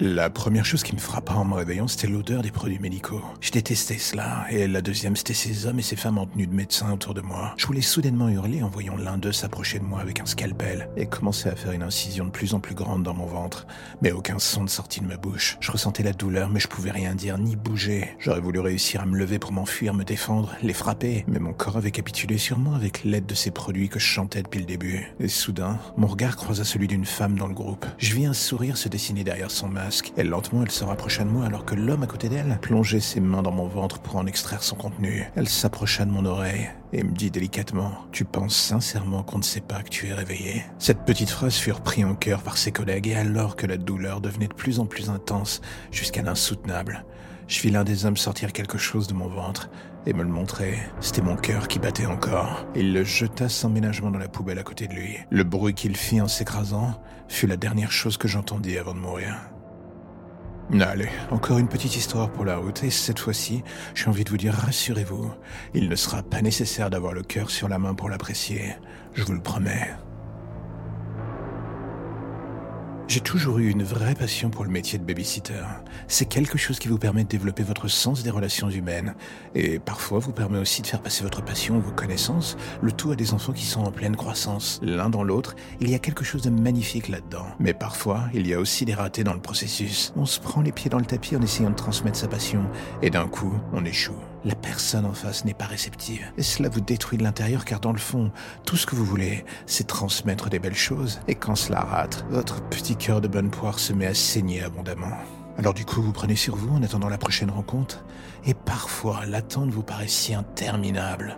La première chose qui me frappa en me réveillant, c'était l'odeur des produits médicaux. Je détestais cela, et la deuxième, c'était ces hommes et ces femmes en tenue de médecin autour de moi. Je voulais soudainement hurler en voyant l'un d'eux s'approcher de moi avec un scalpel et commencer à faire une incision de plus en plus grande dans mon ventre, mais aucun son ne sortit de ma bouche. Je ressentais la douleur, mais je pouvais rien dire ni bouger. J'aurais voulu réussir à me lever pour m'enfuir, me défendre, les frapper, mais mon corps avait capitulé sur moi avec l'aide de ces produits que je chantais depuis le début. Et soudain, mon regard croisa celui d'une femme dans le groupe. Je vis un sourire se dessiner derrière son masque et lentement elle se rapprocha de moi alors que l'homme à côté d'elle plongeait ses mains dans mon ventre pour en extraire son contenu. Elle s'approcha de mon oreille et me dit délicatement Tu penses sincèrement qu'on ne sait pas que tu es réveillé? Cette petite phrase fut reprise en cœur par ses collègues et alors que la douleur devenait de plus en plus intense jusqu'à l'insoutenable, je vis l'un des hommes sortir quelque chose de mon ventre et me le montrer. C'était mon cœur qui battait encore. Il le jeta sans ménagement dans la poubelle à côté de lui. Le bruit qu'il fit en s'écrasant fut la dernière chose que j'entendis avant de mourir. Allez, encore une petite histoire pour la route, et cette fois-ci, j'ai envie de vous dire, rassurez-vous, il ne sera pas nécessaire d'avoir le cœur sur la main pour l'apprécier, je vous le promets. J'ai toujours eu une vraie passion pour le métier de babysitter. C'est quelque chose qui vous permet de développer votre sens des relations humaines et parfois vous permet aussi de faire passer votre passion, vos connaissances, le tout à des enfants qui sont en pleine croissance. L'un dans l'autre, il y a quelque chose de magnifique là-dedans. Mais parfois, il y a aussi des ratés dans le processus. On se prend les pieds dans le tapis en essayant de transmettre sa passion et d'un coup, on échoue. La personne en face n'est pas réceptive. Et cela vous détruit de l'intérieur car dans le fond, tout ce que vous voulez, c'est transmettre des belles choses. Et quand cela rate, votre petit cœur de bonne poire se met à saigner abondamment. Alors du coup, vous prenez sur vous en attendant la prochaine rencontre. Et parfois, l'attente vous paraît si interminable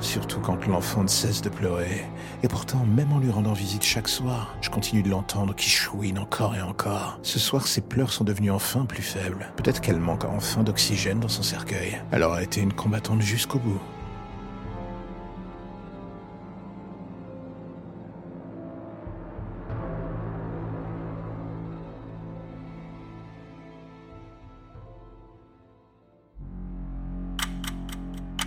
surtout quand l'enfant ne cesse de pleurer. Et pourtant, même en lui rendant visite chaque soir, je continue de l'entendre qui chouine encore et encore. Ce soir, ses pleurs sont devenus enfin plus faibles. Peut-être qu'elle manque enfin d'oxygène dans son cercueil. Elle aura été une combattante jusqu'au bout.